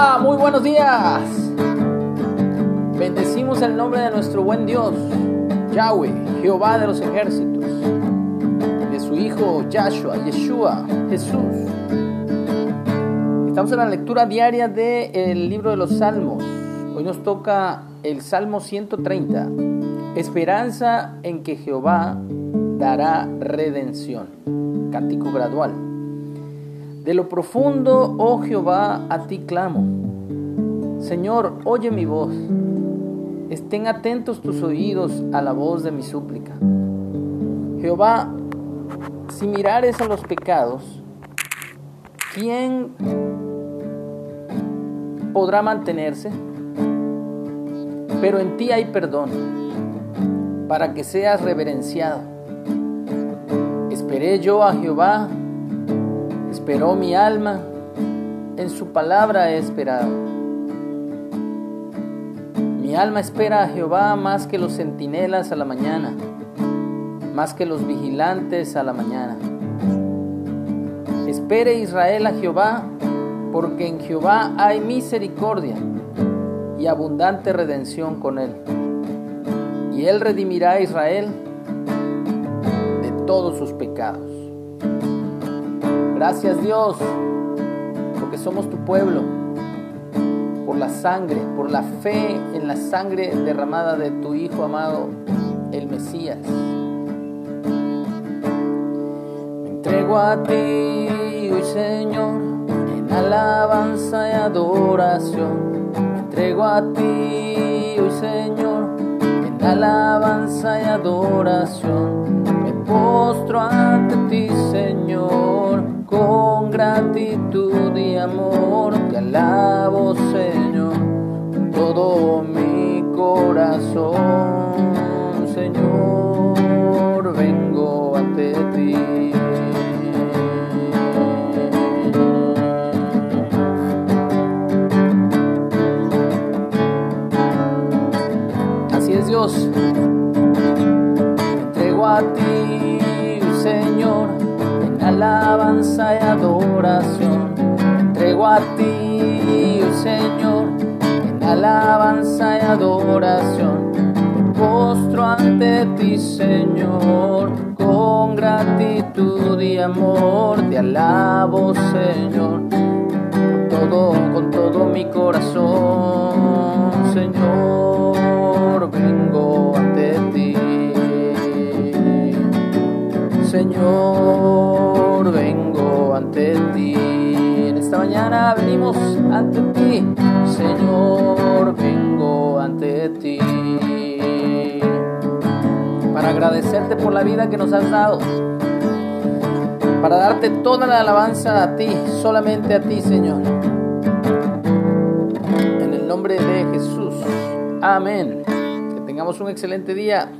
Muy buenos días. Bendecimos el nombre de nuestro buen Dios, Yahweh, Jehová de los ejércitos, de su Hijo Yahshua, Yeshua, Jesús. Estamos en la lectura diaria del libro de los Salmos. Hoy nos toca el Salmo 130, Esperanza en que Jehová dará redención. Cántico gradual. De lo profundo, oh Jehová, a ti clamo. Señor, oye mi voz. Estén atentos tus oídos a la voz de mi súplica. Jehová, si mirares a los pecados, ¿quién podrá mantenerse? Pero en ti hay perdón, para que seas reverenciado. Esperé yo a Jehová Esperó mi alma, en su palabra he esperado. Mi alma espera a Jehová más que los centinelas a la mañana, más que los vigilantes a la mañana. Espere Israel a Jehová, porque en Jehová hay misericordia y abundante redención con él. Y él redimirá a Israel de todos sus pecados. Gracias Dios, porque somos tu pueblo, por la sangre, por la fe en la sangre derramada de tu Hijo amado, el Mesías. Me entrego a ti hoy Señor, en alabanza y adoración. Me entrego a ti hoy Señor, en alabanza y adoración. Amor te alabo, Señor, con todo mi corazón, Señor, vengo ante ti. Así es Dios, entrego a ti, Señor alabanza y adoración. Entrego a ti, Señor, en alabanza y adoración. Me postro ante ti, Señor, con gratitud y amor. Te alabo, Señor, todo, con todo mi corazón, Señor, vengo ante ti. Señor, vengo ante ti. Esta mañana venimos ante ti, Señor, vengo ante ti. Para agradecerte por la vida que nos has dado. Para darte toda la alabanza a ti, solamente a ti, Señor. En el nombre de Jesús. Amén. Que tengamos un excelente día.